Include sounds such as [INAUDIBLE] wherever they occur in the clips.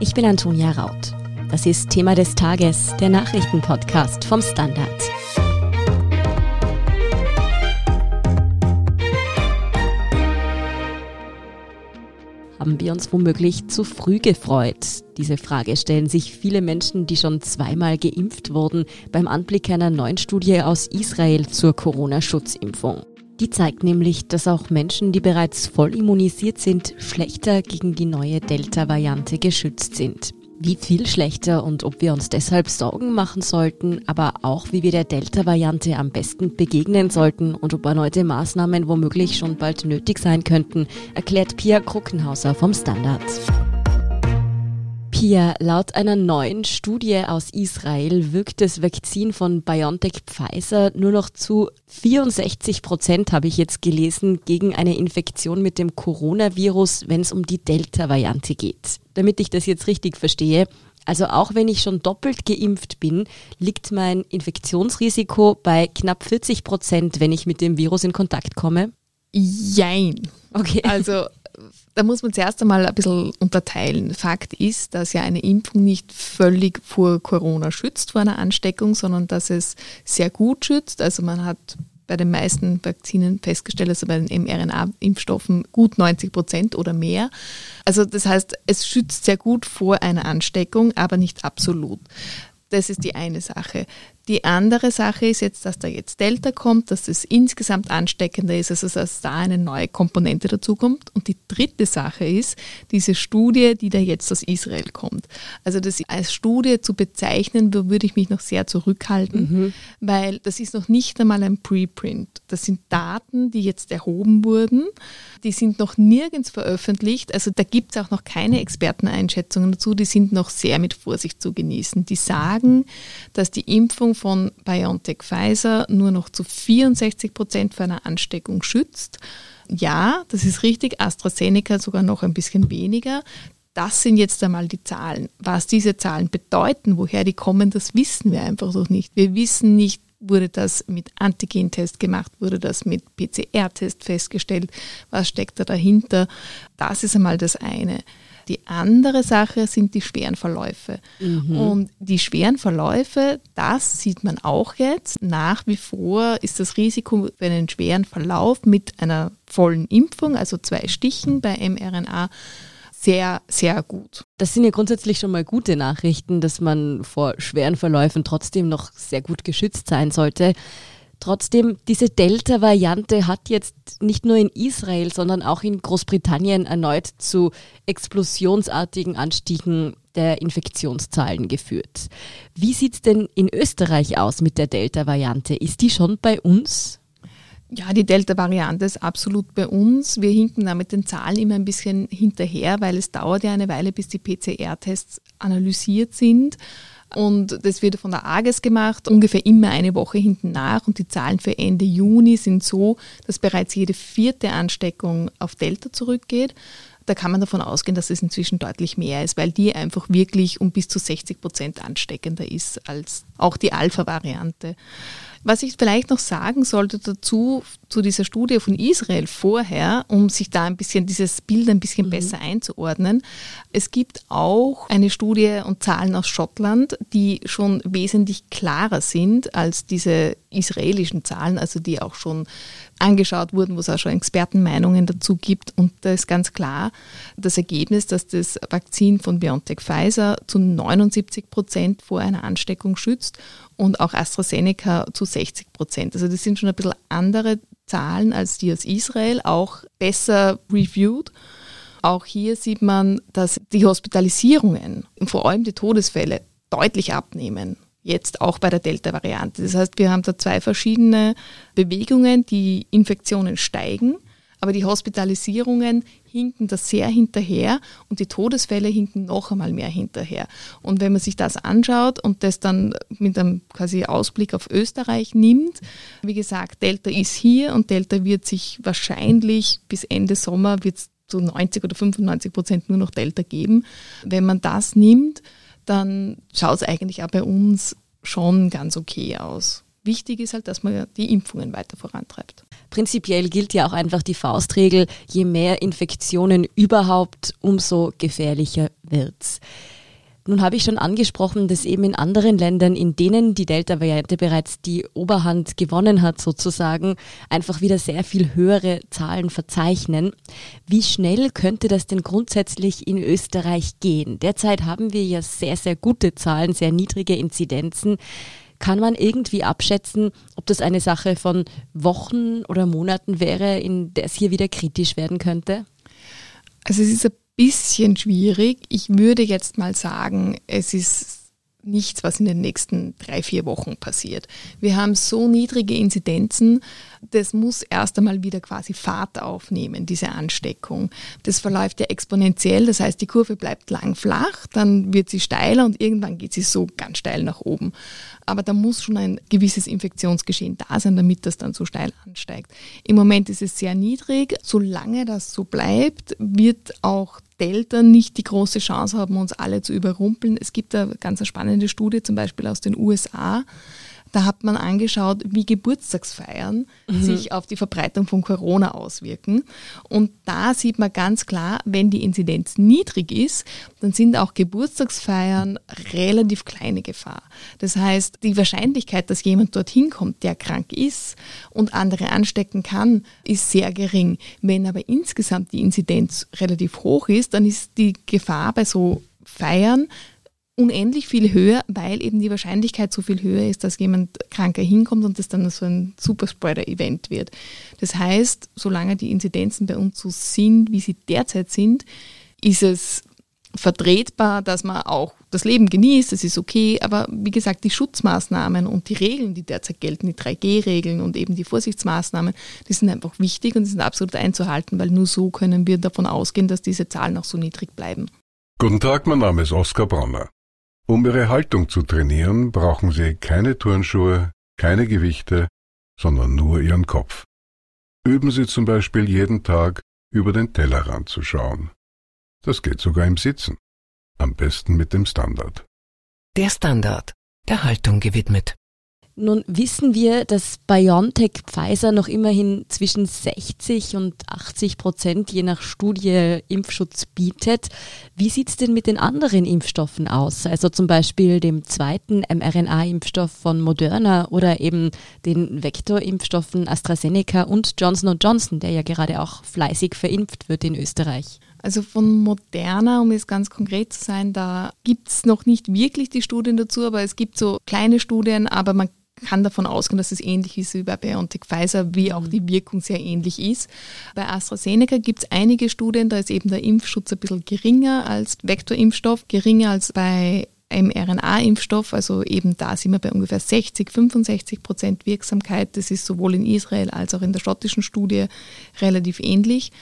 Ich bin Antonia Raut. Das ist Thema des Tages, der Nachrichtenpodcast vom Standard. Haben wir uns womöglich zu früh gefreut? Diese Frage stellen sich viele Menschen, die schon zweimal geimpft wurden, beim Anblick einer neuen Studie aus Israel zur Corona-Schutzimpfung. Die zeigt nämlich, dass auch Menschen, die bereits voll immunisiert sind, schlechter gegen die neue Delta-Variante geschützt sind. Wie viel schlechter und ob wir uns deshalb Sorgen machen sollten, aber auch wie wir der Delta-Variante am besten begegnen sollten und ob erneute Maßnahmen womöglich schon bald nötig sein könnten, erklärt Pia Kruckenhauser vom Standard. Pia, laut einer neuen Studie aus Israel wirkt das Vakzin von BioNTech Pfizer nur noch zu 64 Prozent, habe ich jetzt gelesen, gegen eine Infektion mit dem Coronavirus, wenn es um die Delta-Variante geht. Damit ich das jetzt richtig verstehe, also auch wenn ich schon doppelt geimpft bin, liegt mein Infektionsrisiko bei knapp 40 Prozent, wenn ich mit dem Virus in Kontakt komme? Jein. Okay. Also da muss man zuerst einmal ein bisschen unterteilen. Fakt ist, dass ja eine Impfung nicht völlig vor Corona schützt, vor einer Ansteckung, sondern dass es sehr gut schützt. Also man hat bei den meisten Vakzinen festgestellt, also bei den mRNA-Impfstoffen gut 90 Prozent oder mehr. Also das heißt, es schützt sehr gut vor einer Ansteckung, aber nicht absolut. Das ist die eine Sache. Die andere Sache ist jetzt, dass da jetzt Delta kommt, dass es insgesamt ansteckender ist, also dass da eine neue Komponente dazukommt. Und die dritte Sache ist diese Studie, die da jetzt aus Israel kommt. Also das als Studie zu bezeichnen, würde ich mich noch sehr zurückhalten, mhm. weil das ist noch nicht einmal ein Preprint. Das sind Daten, die jetzt erhoben wurden. Die sind noch nirgends veröffentlicht. Also da gibt es auch noch keine Experteneinschätzungen dazu. Die sind noch sehr mit Vorsicht zu genießen. Die sagen, dass die Impfung von BioNTech Pfizer nur noch zu 64 Prozent vor einer Ansteckung schützt. Ja, das ist richtig, AstraZeneca sogar noch ein bisschen weniger. Das sind jetzt einmal die Zahlen. Was diese Zahlen bedeuten, woher die kommen, das wissen wir einfach noch nicht. Wir wissen nicht, wurde das mit Antigentest gemacht, wurde das mit PCR-Test festgestellt, was steckt da dahinter. Das ist einmal das eine. Die andere Sache sind die schweren Verläufe. Mhm. Und die schweren Verläufe, das sieht man auch jetzt. Nach wie vor ist das Risiko für einen schweren Verlauf mit einer vollen Impfung, also zwei Stichen bei mRNA, sehr, sehr gut. Das sind ja grundsätzlich schon mal gute Nachrichten, dass man vor schweren Verläufen trotzdem noch sehr gut geschützt sein sollte. Trotzdem, diese Delta-Variante hat jetzt nicht nur in Israel, sondern auch in Großbritannien erneut zu explosionsartigen Anstiegen der Infektionszahlen geführt. Wie sieht es denn in Österreich aus mit der Delta-Variante? Ist die schon bei uns? Ja, die Delta-Variante ist absolut bei uns. Wir hinken da mit den Zahlen immer ein bisschen hinterher, weil es dauert ja eine Weile, bis die PCR-Tests analysiert sind. Und das wird von der AGES gemacht, ungefähr immer eine Woche hinten nach. Und die Zahlen für Ende Juni sind so, dass bereits jede vierte Ansteckung auf Delta zurückgeht. Da kann man davon ausgehen, dass es inzwischen deutlich mehr ist, weil die einfach wirklich um bis zu 60 Prozent ansteckender ist als auch die Alpha-Variante. Was ich vielleicht noch sagen sollte dazu, zu dieser Studie von Israel vorher, um sich da ein bisschen dieses Bild ein bisschen mhm. besser einzuordnen. Es gibt auch eine Studie und Zahlen aus Schottland, die schon wesentlich klarer sind als diese israelischen Zahlen, also die auch schon angeschaut wurden, wo es auch schon Expertenmeinungen dazu gibt. Und da ist ganz klar das Ergebnis, dass das Vakzin von BioNTech Pfizer zu 79 Prozent vor einer Ansteckung schützt und auch AstraZeneca zu 60 Prozent. Also das sind schon ein bisschen andere Zahlen als die aus Israel, auch besser reviewed. Auch hier sieht man, dass die Hospitalisierungen, vor allem die Todesfälle, deutlich abnehmen. Jetzt auch bei der Delta-Variante. Das heißt, wir haben da zwei verschiedene Bewegungen. Die Infektionen steigen, aber die Hospitalisierungen hinken da sehr hinterher und die Todesfälle hinken noch einmal mehr hinterher. Und wenn man sich das anschaut und das dann mit einem quasi Ausblick auf Österreich nimmt, wie gesagt, Delta ist hier und Delta wird sich wahrscheinlich bis Ende Sommer wird es zu 90 oder 95 Prozent nur noch Delta geben. Wenn man das nimmt, dann schaut es eigentlich auch bei uns schon ganz okay aus. Wichtig ist halt, dass man die Impfungen weiter vorantreibt. Prinzipiell gilt ja auch einfach die Faustregel, je mehr Infektionen überhaupt, umso gefährlicher wird's. Nun habe ich schon angesprochen, dass eben in anderen Ländern, in denen die Delta-Variante bereits die Oberhand gewonnen hat, sozusagen, einfach wieder sehr viel höhere Zahlen verzeichnen. Wie schnell könnte das denn grundsätzlich in Österreich gehen? Derzeit haben wir ja sehr, sehr gute Zahlen, sehr niedrige Inzidenzen. Kann man irgendwie abschätzen, ob das eine Sache von Wochen oder Monaten wäre, in der es hier wieder kritisch werden könnte? Also es ist ein bisschen schwierig. Ich würde jetzt mal sagen, es ist nichts, was in den nächsten drei, vier Wochen passiert. Wir haben so niedrige Inzidenzen, das muss erst einmal wieder quasi Fahrt aufnehmen, diese Ansteckung. Das verläuft ja exponentiell, das heißt, die Kurve bleibt lang flach, dann wird sie steiler und irgendwann geht sie so ganz steil nach oben. Aber da muss schon ein gewisses Infektionsgeschehen da sein, damit das dann so steil ansteigt. Im Moment ist es sehr niedrig. Solange das so bleibt, wird auch Delta nicht die große Chance haben, uns alle zu überrumpeln. Es gibt eine ganz spannende Studie, zum Beispiel aus den USA, da hat man angeschaut, wie Geburtstagsfeiern mhm. sich auf die Verbreitung von Corona auswirken. Und da sieht man ganz klar, wenn die Inzidenz niedrig ist, dann sind auch Geburtstagsfeiern relativ kleine Gefahr. Das heißt, die Wahrscheinlichkeit, dass jemand dorthin kommt, der krank ist und andere anstecken kann, ist sehr gering. Wenn aber insgesamt die Inzidenz relativ hoch ist, dann ist die Gefahr bei so Feiern unendlich viel höher, weil eben die Wahrscheinlichkeit so viel höher ist, dass jemand kranker hinkommt und das dann so ein Superspreader-Event wird. Das heißt, solange die Inzidenzen bei uns so sind, wie sie derzeit sind, ist es vertretbar, dass man auch das Leben genießt, das ist okay, aber wie gesagt, die Schutzmaßnahmen und die Regeln, die derzeit gelten, die 3G-Regeln und eben die Vorsichtsmaßnahmen, die sind einfach wichtig und sind absolut einzuhalten, weil nur so können wir davon ausgehen, dass diese Zahlen auch so niedrig bleiben. Guten Tag, mein Name ist Oskar Bronner. Um Ihre Haltung zu trainieren, brauchen Sie keine Turnschuhe, keine Gewichte, sondern nur Ihren Kopf. Üben Sie zum Beispiel jeden Tag über den Tellerrand zu schauen. Das geht sogar im Sitzen. Am besten mit dem Standard. Der Standard, der Haltung gewidmet. Nun wissen wir, dass BioNTech Pfizer noch immerhin zwischen 60 und 80 Prozent je nach Studie Impfschutz bietet. Wie sieht es denn mit den anderen Impfstoffen aus? Also zum Beispiel dem zweiten mRNA-Impfstoff von Moderna oder eben den Vektorimpfstoffen AstraZeneca und Johnson Johnson, der ja gerade auch fleißig verimpft wird in Österreich. Also von Moderna, um jetzt ganz konkret zu sein, da gibt es noch nicht wirklich die Studien dazu, aber es gibt so kleine Studien, aber man kann davon ausgehen, dass es ähnlich ist wie bei BioNTech Pfizer, wie auch die Wirkung sehr ähnlich ist. Bei AstraZeneca gibt es einige Studien, da ist eben der Impfschutz ein bisschen geringer als Vektorimpfstoff, geringer als bei mRNA-Impfstoff, also eben da sind wir bei ungefähr 60, 65 Prozent Wirksamkeit. Das ist sowohl in Israel als auch in der schottischen Studie relativ ähnlich.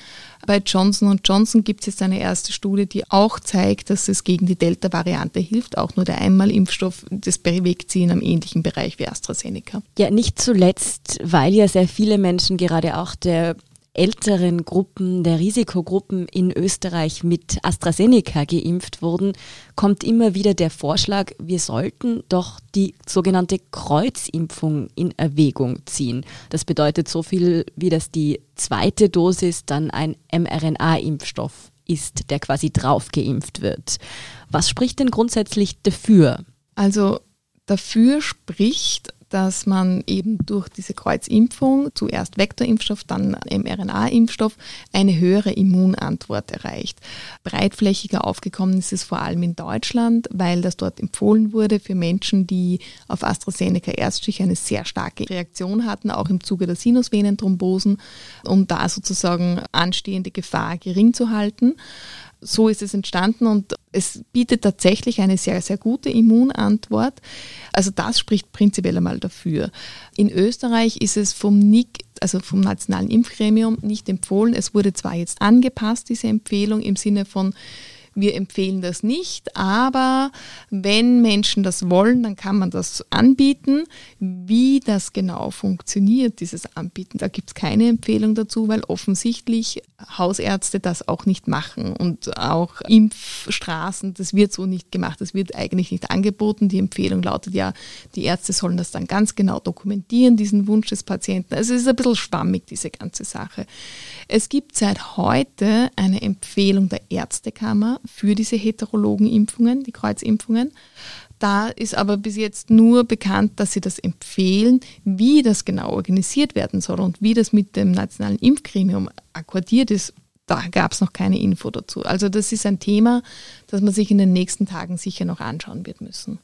Bei Johnson Johnson gibt es jetzt eine erste Studie, die auch zeigt, dass es gegen die Delta-Variante hilft. Auch nur der Einmalimpfstoff, das bewegt sie in einem ähnlichen Bereich wie AstraZeneca. Ja, nicht zuletzt, weil ja sehr viele Menschen gerade auch der älteren Gruppen, der Risikogruppen in Österreich mit AstraZeneca geimpft wurden, kommt immer wieder der Vorschlag, wir sollten doch die sogenannte Kreuzimpfung in Erwägung ziehen. Das bedeutet so viel, wie dass die zweite Dosis dann ein mRNA-Impfstoff ist, der quasi drauf geimpft wird. Was spricht denn grundsätzlich dafür? Also dafür spricht, dass man eben durch diese Kreuzimpfung, zuerst Vektorimpfstoff, dann mRNA-Impfstoff, eine höhere Immunantwort erreicht. Breitflächiger aufgekommen ist es vor allem in Deutschland, weil das dort empfohlen wurde für Menschen, die auf AstraZeneca Erststich eine sehr starke Reaktion hatten, auch im Zuge der Sinusvenenthrombosen, um da sozusagen anstehende Gefahr gering zu halten so ist es entstanden und es bietet tatsächlich eine sehr, sehr gute Immunantwort. Also das spricht prinzipiell einmal dafür. In Österreich ist es vom NIC, also vom Nationalen Impfgremium, nicht empfohlen. Es wurde zwar jetzt angepasst, diese Empfehlung, im Sinne von, Wir empfehlen das nicht, aber wenn Menschen das wollen, dann kann man das anbieten. Wie das genau funktioniert, dieses Anbieten, da gibt es keine Empfehlung dazu, weil offensichtlich Hausärzte das auch nicht machen und auch Impfstraßen, das wird so nicht gemacht, das wird eigentlich nicht angeboten. Die Empfehlung lautet ja, die Ärzte sollen das dann ganz genau dokumentieren, diesen Wunsch des Patienten. Also es ist ein bisschen schwammig, diese ganze Sache. Es gibt seit heute eine Empfehlung der Ärztekammer für diese heterologen Impfungen, die Kreuzimpfungen. Da ist aber bis jetzt nur bekannt, dass sie das empfehlen, wie das genau organisiert werden soll und wie das mit dem nationalen Impfgremium akkordiert ist. Da gab es noch keine Info dazu. Also das ist ein Thema, das man sich in den nächsten Tagen sicher noch anschauen wird müssen.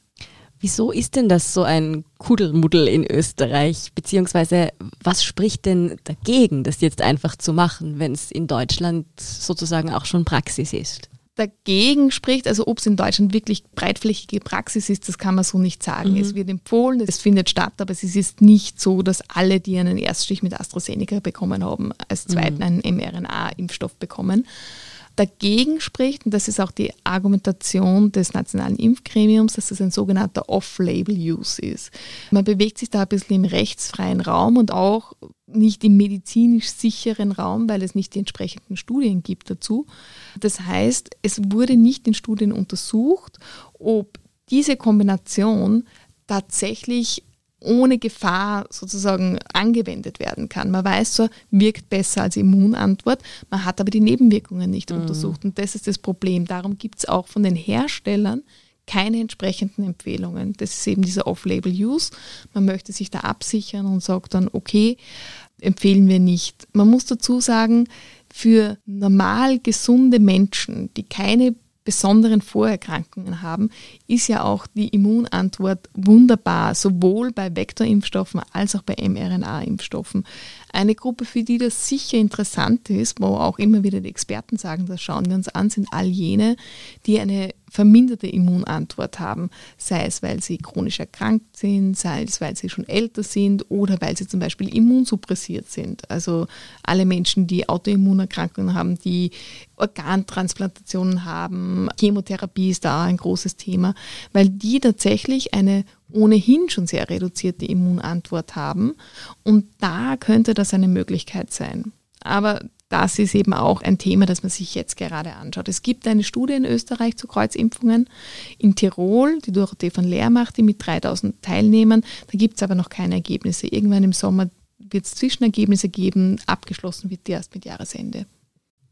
Wieso ist denn das so ein Kuddelmuddel in Österreich? Beziehungsweise was spricht denn dagegen, das jetzt einfach zu machen, wenn es in Deutschland sozusagen auch schon Praxis ist? Dagegen spricht, also ob es in Deutschland wirklich breitflächige Praxis ist, das kann man so nicht sagen. Mhm. Es wird empfohlen, es findet statt, aber es ist nicht so, dass alle, die einen Erststich mit AstraZeneca bekommen haben, als zweiten mhm. einen mRNA-Impfstoff bekommen dagegen spricht, und das ist auch die Argumentation des Nationalen Impfgremiums, dass das ein sogenannter Off-Label-Use ist. Man bewegt sich da ein bisschen im rechtsfreien Raum und auch nicht im medizinisch sicheren Raum, weil es nicht die entsprechenden Studien gibt dazu. Das heißt, es wurde nicht in Studien untersucht, ob diese Kombination tatsächlich ohne Gefahr sozusagen angewendet werden kann. Man weiß zwar, wirkt besser als Immunantwort, man hat aber die Nebenwirkungen nicht mhm. untersucht. Und das ist das Problem. Darum gibt es auch von den Herstellern keine entsprechenden Empfehlungen. Das ist eben dieser Off-Label-Use. Man möchte sich da absichern und sagt dann, okay, empfehlen wir nicht. Man muss dazu sagen, für normal gesunde Menschen, die keine besonderen Vorerkrankungen haben, ist ja auch die Immunantwort wunderbar, sowohl bei Vektorimpfstoffen als auch bei mRNA-Impfstoffen. Eine Gruppe, für die das sicher interessant ist, wo auch immer wieder die Experten sagen, das schauen wir uns an, sind all jene, die eine verminderte Immunantwort haben, sei es, weil sie chronisch erkrankt sind, sei es, weil sie schon älter sind oder weil sie zum Beispiel immunsuppressiert sind. Also alle Menschen, die Autoimmunerkrankungen haben, die Organtransplantationen haben, Chemotherapie ist da ein großes Thema, weil die tatsächlich eine ohnehin schon sehr reduzierte Immunantwort haben. Und da könnte das eine Möglichkeit sein. Aber das ist eben auch ein Thema, das man sich jetzt gerade anschaut. Es gibt eine Studie in Österreich zu Kreuzimpfungen in Tirol, die Dorothee von Leer macht, die mit 3000 Teilnehmern. Da gibt es aber noch keine Ergebnisse. Irgendwann im Sommer wird es Zwischenergebnisse geben. Abgeschlossen wird die erst mit Jahresende.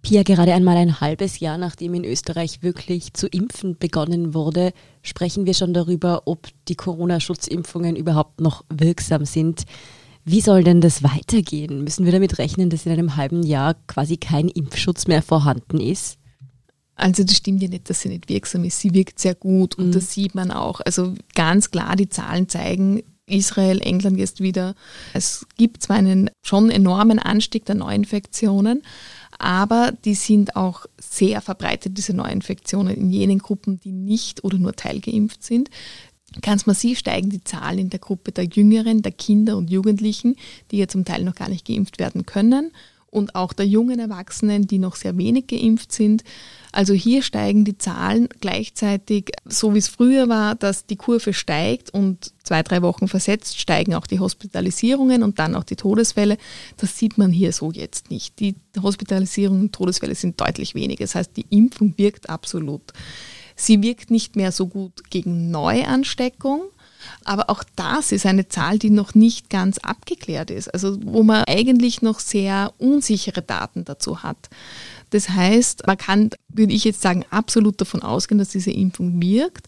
Pia, gerade einmal ein halbes Jahr nachdem in Österreich wirklich zu impfen begonnen wurde, sprechen wir schon darüber, ob die Corona-Schutzimpfungen überhaupt noch wirksam sind. Wie soll denn das weitergehen? Müssen wir damit rechnen, dass in einem halben Jahr quasi kein Impfschutz mehr vorhanden ist? Also das stimmt ja nicht, dass sie nicht wirksam ist. Sie wirkt sehr gut und mhm. das sieht man auch. Also ganz klar, die Zahlen zeigen, Israel, England jetzt wieder. Es gibt zwar einen schon enormen Anstieg der Neuinfektionen, aber die sind auch sehr verbreitet, diese Neuinfektionen in jenen Gruppen, die nicht oder nur teilgeimpft sind. Ganz massiv steigen die Zahlen in der Gruppe der Jüngeren, der Kinder und Jugendlichen, die ja zum Teil noch gar nicht geimpft werden können und auch der jungen Erwachsenen, die noch sehr wenig geimpft sind. Also hier steigen die Zahlen gleichzeitig, so wie es früher war, dass die Kurve steigt und zwei, drei Wochen versetzt steigen auch die Hospitalisierungen und dann auch die Todesfälle. Das sieht man hier so jetzt nicht. Die Hospitalisierungen und Todesfälle sind deutlich weniger. Das heißt, die Impfung wirkt absolut. Sie wirkt nicht mehr so gut gegen Neuansteckung. Aber auch das ist eine Zahl, die noch nicht ganz abgeklärt ist, also wo man eigentlich noch sehr unsichere Daten dazu hat. Das heißt, man kann, würde ich jetzt sagen, absolut davon ausgehen, dass diese Impfung wirkt.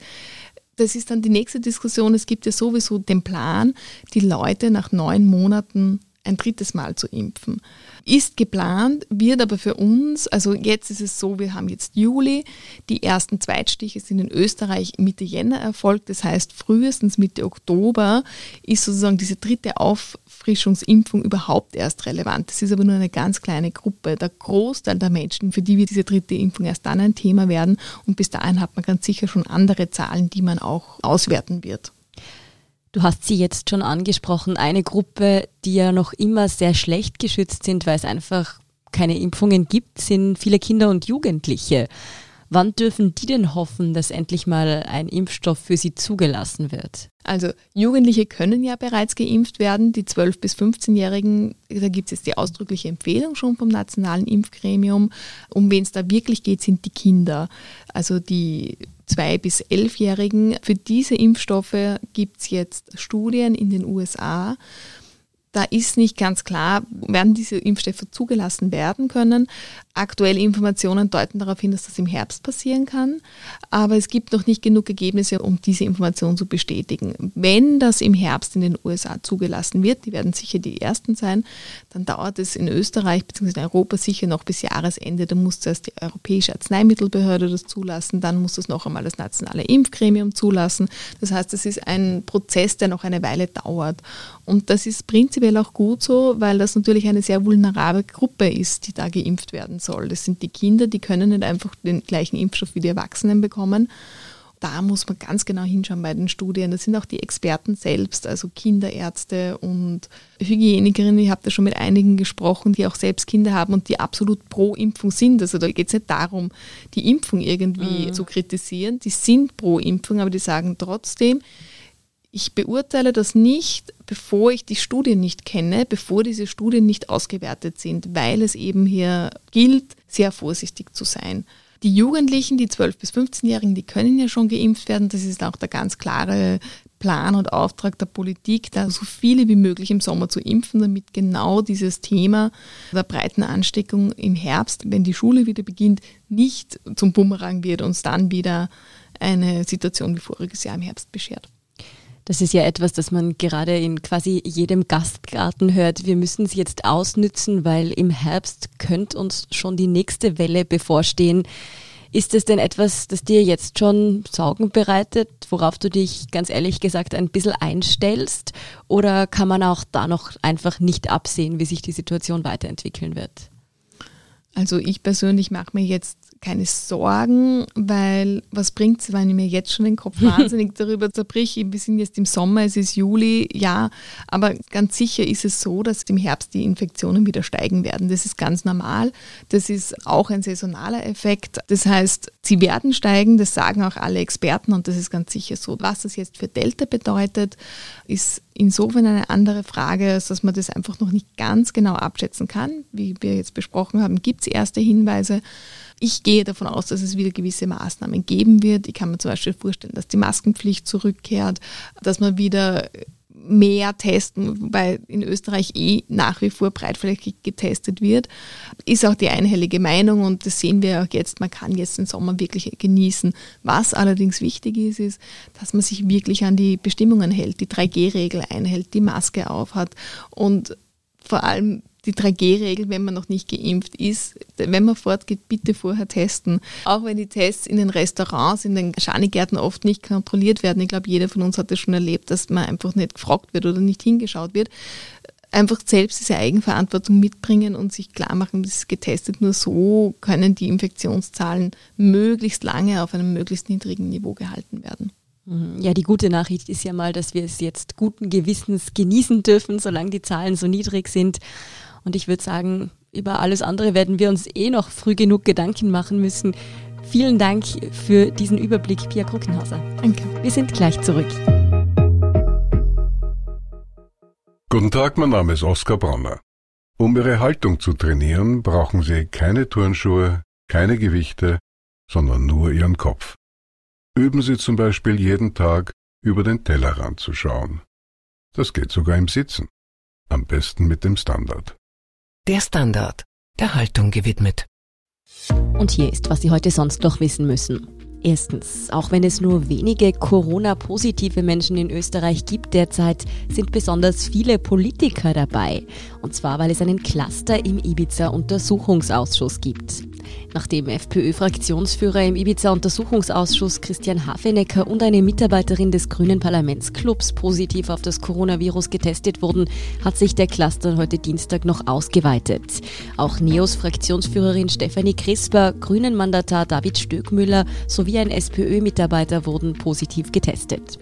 Das ist dann die nächste Diskussion. Es gibt ja sowieso den Plan, die Leute nach neun Monaten ein drittes Mal zu impfen. Ist geplant, wird aber für uns, also jetzt ist es so, wir haben jetzt Juli, die ersten Zweitstiche sind in Österreich Mitte Jänner erfolgt, das heißt frühestens Mitte Oktober ist sozusagen diese dritte Auffrischungsimpfung überhaupt erst relevant. Das ist aber nur eine ganz kleine Gruppe. Der Großteil der Menschen, für die wird diese dritte Impfung erst dann ein Thema werden und bis dahin hat man ganz sicher schon andere Zahlen, die man auch auswerten wird. Du hast sie jetzt schon angesprochen, eine Gruppe, die ja noch immer sehr schlecht geschützt sind, weil es einfach keine Impfungen gibt, sind viele Kinder und Jugendliche. Wann dürfen die denn hoffen, dass endlich mal ein Impfstoff für sie zugelassen wird? Also Jugendliche können ja bereits geimpft werden. Die 12- bis 15-Jährigen, da gibt es jetzt die ausdrückliche Empfehlung schon vom Nationalen Impfgremium. Um wen es da wirklich geht, sind die Kinder. Also die zwei bis elfjährigen. Für diese Impfstoffe gibt es jetzt Studien in den USA da ist nicht ganz klar, werden diese Impfstoffe zugelassen werden können. Aktuelle Informationen deuten darauf hin, dass das im Herbst passieren kann, aber es gibt noch nicht genug Ergebnisse, um diese Information zu bestätigen. Wenn das im Herbst in den USA zugelassen wird, die werden sicher die ersten sein, dann dauert es in Österreich bzw. in Europa sicher noch bis Jahresende. Da muss zuerst die Europäische Arzneimittelbehörde das zulassen, dann muss das noch einmal das nationale Impfgremium zulassen. Das heißt, es ist ein Prozess, der noch eine Weile dauert. Und das ist prinzipiell auch gut so, weil das natürlich eine sehr vulnerable Gruppe ist, die da geimpft werden soll. Das sind die Kinder, die können nicht einfach den gleichen Impfstoff wie die Erwachsenen bekommen. Da muss man ganz genau hinschauen bei den Studien. Das sind auch die Experten selbst, also Kinderärzte und Hygienikerinnen. Ich habe da schon mit einigen gesprochen, die auch selbst Kinder haben und die absolut pro Impfung sind. Also da geht es nicht darum, die Impfung irgendwie mhm. zu kritisieren. Die sind pro Impfung, aber die sagen trotzdem, ich beurteile das nicht, bevor ich die Studien nicht kenne, bevor diese Studien nicht ausgewertet sind, weil es eben hier gilt, sehr vorsichtig zu sein. Die Jugendlichen, die 12- bis 15-Jährigen, die können ja schon geimpft werden. Das ist auch der ganz klare Plan und Auftrag der Politik, da so viele wie möglich im Sommer zu impfen, damit genau dieses Thema der breiten Ansteckung im Herbst, wenn die Schule wieder beginnt, nicht zum Bumerang wird und uns dann wieder eine Situation wie voriges Jahr im Herbst beschert. Das ist ja etwas, das man gerade in quasi jedem Gastgarten hört. Wir müssen es jetzt ausnützen, weil im Herbst könnte uns schon die nächste Welle bevorstehen. Ist es denn etwas, das dir jetzt schon Sorgen bereitet, worauf du dich ganz ehrlich gesagt ein bisschen einstellst? Oder kann man auch da noch einfach nicht absehen, wie sich die Situation weiterentwickeln wird? Also ich persönlich mache mir jetzt keine Sorgen, weil was bringt es, wenn ich mir jetzt schon den Kopf [LAUGHS] wahnsinnig darüber zerbrich? Wir sind jetzt im Sommer, es ist Juli, ja, aber ganz sicher ist es so, dass im Herbst die Infektionen wieder steigen werden. Das ist ganz normal. Das ist auch ein saisonaler Effekt. Das heißt, sie werden steigen, das sagen auch alle Experten und das ist ganz sicher so. Was das jetzt für Delta bedeutet, ist insofern eine andere Frage, als dass man das einfach noch nicht ganz genau abschätzen kann. Wie wir jetzt besprochen haben, gibt es erste Hinweise. Ich gehe davon aus, dass es wieder gewisse Maßnahmen geben wird. Ich kann mir zum Beispiel vorstellen, dass die Maskenpflicht zurückkehrt, dass man wieder mehr testen, wobei in Österreich eh nach wie vor breitflächig getestet wird, ist auch die einhellige Meinung und das sehen wir auch jetzt, man kann jetzt den Sommer wirklich genießen. Was allerdings wichtig ist, ist, dass man sich wirklich an die Bestimmungen hält, die 3G-Regel einhält, die Maske aufhat und vor allem die 3G-Regel, wenn man noch nicht geimpft ist, wenn man fortgeht, bitte vorher testen. Auch wenn die Tests in den Restaurants, in den Schanigärten oft nicht kontrolliert werden. Ich glaube, jeder von uns hat das schon erlebt, dass man einfach nicht gefragt wird oder nicht hingeschaut wird. Einfach selbst diese Eigenverantwortung mitbringen und sich klar machen, das ist getestet. Nur so können die Infektionszahlen möglichst lange auf einem möglichst niedrigen Niveau gehalten werden. Mhm. Ja, die gute Nachricht ist ja mal, dass wir es jetzt guten Gewissens genießen dürfen, solange die Zahlen so niedrig sind. Und ich würde sagen, über alles andere werden wir uns eh noch früh genug Gedanken machen müssen. Vielen Dank für diesen Überblick, Pia Kruckenhauser. Danke. Wir sind gleich zurück. Guten Tag, mein Name ist Oskar Bronner. Um Ihre Haltung zu trainieren, brauchen Sie keine Turnschuhe, keine Gewichte, sondern nur Ihren Kopf. Üben Sie zum Beispiel jeden Tag über den Tellerrand zu schauen. Das geht sogar im Sitzen. Am besten mit dem Standard. Der Standard, der Haltung gewidmet. Und hier ist, was Sie heute sonst noch wissen müssen. Erstens, auch wenn es nur wenige Corona-positive Menschen in Österreich gibt derzeit, sind besonders viele Politiker dabei. Und zwar, weil es einen Cluster im Ibiza-Untersuchungsausschuss gibt. Nachdem FPÖ-Fraktionsführer im Ibiza-Untersuchungsausschuss Christian Hafenecker und eine Mitarbeiterin des Grünen Parlamentsclubs positiv auf das Coronavirus getestet wurden, hat sich der Cluster heute Dienstag noch ausgeweitet. Auch NEOS Fraktionsführerin Stefanie Crisper, Grünen-Mandatar David Stöckmüller sowie ein SPÖ-Mitarbeiter wurden positiv getestet.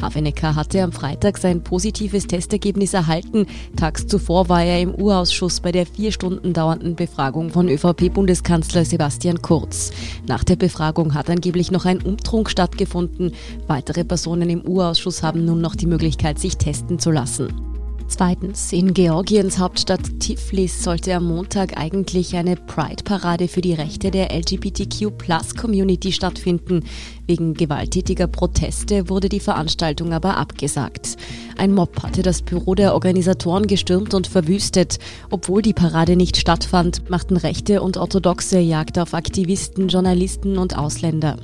Hafenecker hatte am Freitag sein positives Testergebnis erhalten. Tags zuvor war er im Urausschuss bei der vier Stunden dauernden Befragung von ÖVP-Bundeskanzler Sebastian Kurz. Nach der Befragung hat angeblich noch ein Umtrunk stattgefunden. Weitere Personen im Urausschuss haben nun noch die Möglichkeit, sich testen zu lassen. Zweitens, in Georgiens Hauptstadt Tiflis sollte am Montag eigentlich eine Pride-Parade für die Rechte der LGBTQ-Plus-Community stattfinden. Wegen gewalttätiger Proteste wurde die Veranstaltung aber abgesagt. Ein Mob hatte das Büro der Organisatoren gestürmt und verwüstet. Obwohl die Parade nicht stattfand, machten Rechte und Orthodoxe Jagd auf Aktivisten, Journalisten und Ausländer.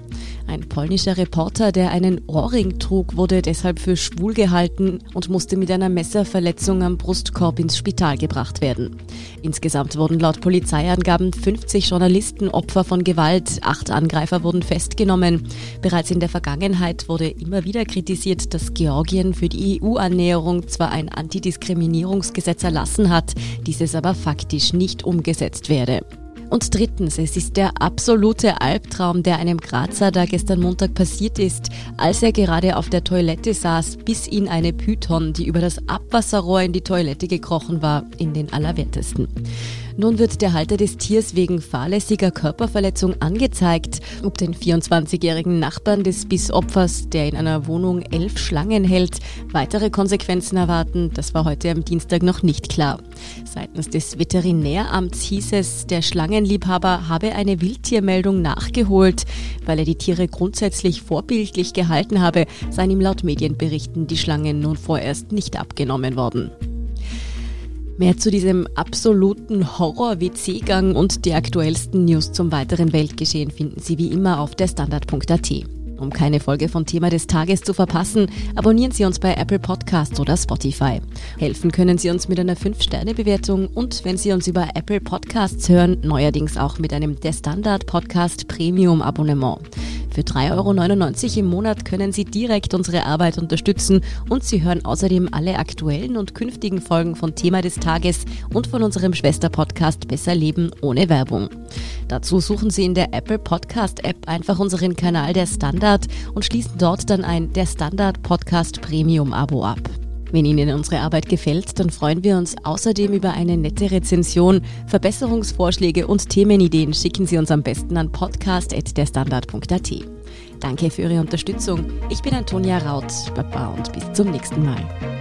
Ein polnischer Reporter, der einen Ohrring trug, wurde deshalb für schwul gehalten und musste mit einer Messerverletzung am Brustkorb ins Spital gebracht werden. Insgesamt wurden laut Polizeiangaben 50 Journalisten Opfer von Gewalt, acht Angreifer wurden festgenommen. Bereits in der Vergangenheit wurde immer wieder kritisiert, dass Georgien für die EU-Annäherung zwar ein Antidiskriminierungsgesetz erlassen hat, dieses aber faktisch nicht umgesetzt werde. Und drittens, es ist der absolute Albtraum, der einem Grazer da gestern Montag passiert ist, als er gerade auf der Toilette saß, bis ihn eine Python, die über das Abwasserrohr in die Toilette gekrochen war, in den Allerwertesten. Nun wird der Halter des Tiers wegen fahrlässiger Körperverletzung angezeigt. Ob den 24-jährigen Nachbarn des Bissopfers, der in einer Wohnung elf Schlangen hält, weitere Konsequenzen erwarten, das war heute am Dienstag noch nicht klar. Seitens des Veterinäramts hieß es, der Schlangenliebhaber habe eine Wildtiermeldung nachgeholt. Weil er die Tiere grundsätzlich vorbildlich gehalten habe, seien ihm laut Medienberichten die Schlangen nun vorerst nicht abgenommen worden. Mehr zu diesem absoluten Horror-WC-Gang und die aktuellsten News zum weiteren Weltgeschehen finden Sie wie immer auf der Standard.at. Um keine Folge von Thema des Tages zu verpassen, abonnieren Sie uns bei Apple Podcasts oder Spotify. Helfen können Sie uns mit einer 5-Sterne-Bewertung und wenn Sie uns über Apple Podcasts hören, neuerdings auch mit einem Der Standard Podcast Premium Abonnement. Für 3,99 Euro im Monat können Sie direkt unsere Arbeit unterstützen und Sie hören außerdem alle aktuellen und künftigen Folgen von Thema des Tages und von unserem Schwesterpodcast Besser Leben ohne Werbung. Dazu suchen Sie in der Apple Podcast App einfach unseren Kanal Der Standard und schließen dort dann ein Der Standard Podcast Premium Abo ab. Wenn Ihnen unsere Arbeit gefällt, dann freuen wir uns außerdem über eine nette Rezension. Verbesserungsvorschläge und Themenideen schicken Sie uns am besten an podcast.derstandard.at. Danke für Ihre Unterstützung. Ich bin Antonia Raut. Baba und bis zum nächsten Mal.